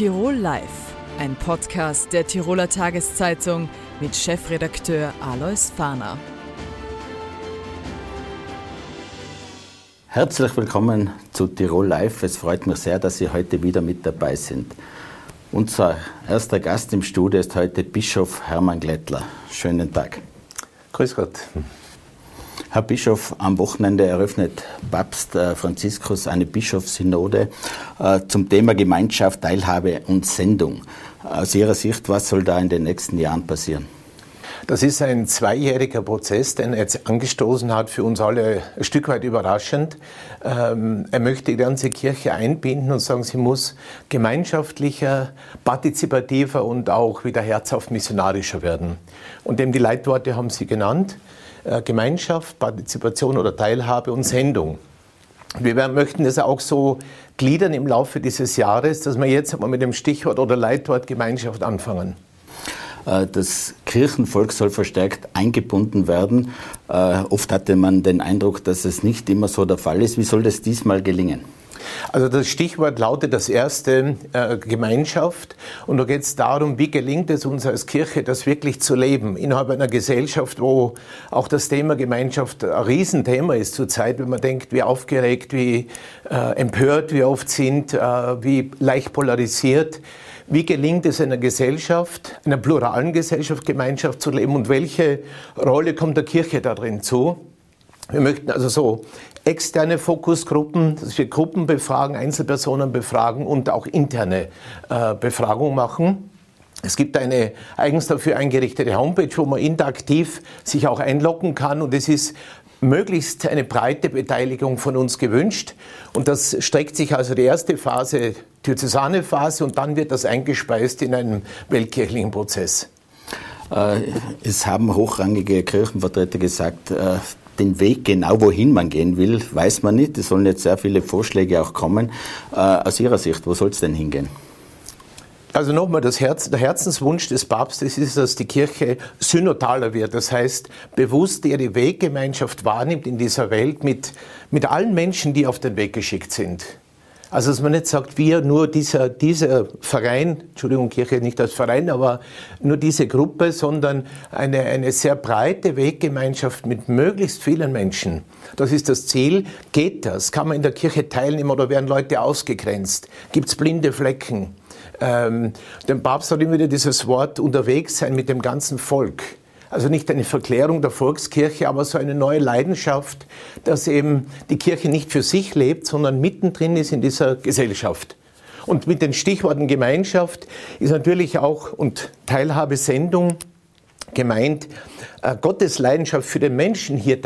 Tirol Live, ein Podcast der Tiroler Tageszeitung mit Chefredakteur Alois Fahner. Herzlich willkommen zu Tirol Live. Es freut mich sehr, dass Sie heute wieder mit dabei sind. Unser erster Gast im Studio ist heute Bischof Hermann Glättler. Schönen Tag. Grüß Gott. Herr Bischof, am Wochenende eröffnet Papst äh, Franziskus eine Bischofssynode äh, zum Thema Gemeinschaft, Teilhabe und Sendung. Aus Ihrer Sicht, was soll da in den nächsten Jahren passieren? Das ist ein zweijähriger Prozess, den er jetzt angestoßen hat, für uns alle ein Stück weit überraschend. Ähm, er möchte die ganze Kirche einbinden und sagen, sie muss gemeinschaftlicher, partizipativer und auch wieder herzhaft missionarischer werden. Und dem die Leitworte haben Sie genannt. Äh, Gemeinschaft, Partizipation oder Teilhabe und Sendung. Wir möchten das auch so gliedern im Laufe dieses Jahres, dass wir jetzt mal mit dem Stichwort oder Leitwort Gemeinschaft anfangen. Äh, das Kirchenvolk soll verstärkt eingebunden werden. Äh, oft hatte man den Eindruck, dass es nicht immer so der Fall ist. Wie soll das diesmal gelingen? Also das Stichwort lautet das erste äh, Gemeinschaft. Und da geht es darum, wie gelingt es uns als Kirche, das wirklich zu leben innerhalb einer Gesellschaft, wo auch das Thema Gemeinschaft ein Riesenthema ist zurzeit, wenn man denkt, wie aufgeregt, wie äh, empört wir oft sind, äh, wie leicht polarisiert. Wie gelingt es einer Gesellschaft, einer pluralen Gesellschaft, Gemeinschaft zu leben und welche Rolle kommt der Kirche da drin zu? Wir möchten also so externe Fokusgruppen, dass wir Gruppen befragen, Einzelpersonen befragen und auch interne äh, Befragung machen. Es gibt eine eigens dafür eingerichtete Homepage, wo man interaktiv sich auch einloggen kann und es ist möglichst eine breite Beteiligung von uns gewünscht. Und das streckt sich also die erste Phase, diözesane Phase, und dann wird das eingespeist in einen weltkirchlichen Prozess. Äh, es haben hochrangige Kirchenvertreter gesagt, äh, den Weg genau, wohin man gehen will, weiß man nicht. Es sollen jetzt sehr viele Vorschläge auch kommen. Äh, aus Ihrer Sicht, wo soll es denn hingehen? Also nochmal, Herz, der Herzenswunsch des Papstes ist, dass die Kirche synodaler wird. Das heißt, bewusst ihre Weggemeinschaft wahrnimmt in dieser Welt mit, mit allen Menschen, die auf den Weg geschickt sind. Also dass man nicht sagt, wir nur dieser, dieser Verein, Entschuldigung, Kirche nicht als Verein, aber nur diese Gruppe, sondern eine, eine sehr breite Weggemeinschaft mit möglichst vielen Menschen. Das ist das Ziel. Geht das? Kann man in der Kirche teilnehmen oder werden Leute ausgegrenzt? Gibt es blinde Flecken? Ähm, der Papst hat immer wieder dieses Wort unterwegs sein mit dem ganzen Volk. Also nicht eine Verklärung der Volkskirche, aber so eine neue Leidenschaft, dass eben die Kirche nicht für sich lebt, sondern mittendrin ist in dieser Gesellschaft. Und mit den Stichworten Gemeinschaft ist natürlich auch und Teilhabe Sendung gemeint, äh, Gottes Leidenschaft für den Menschen hier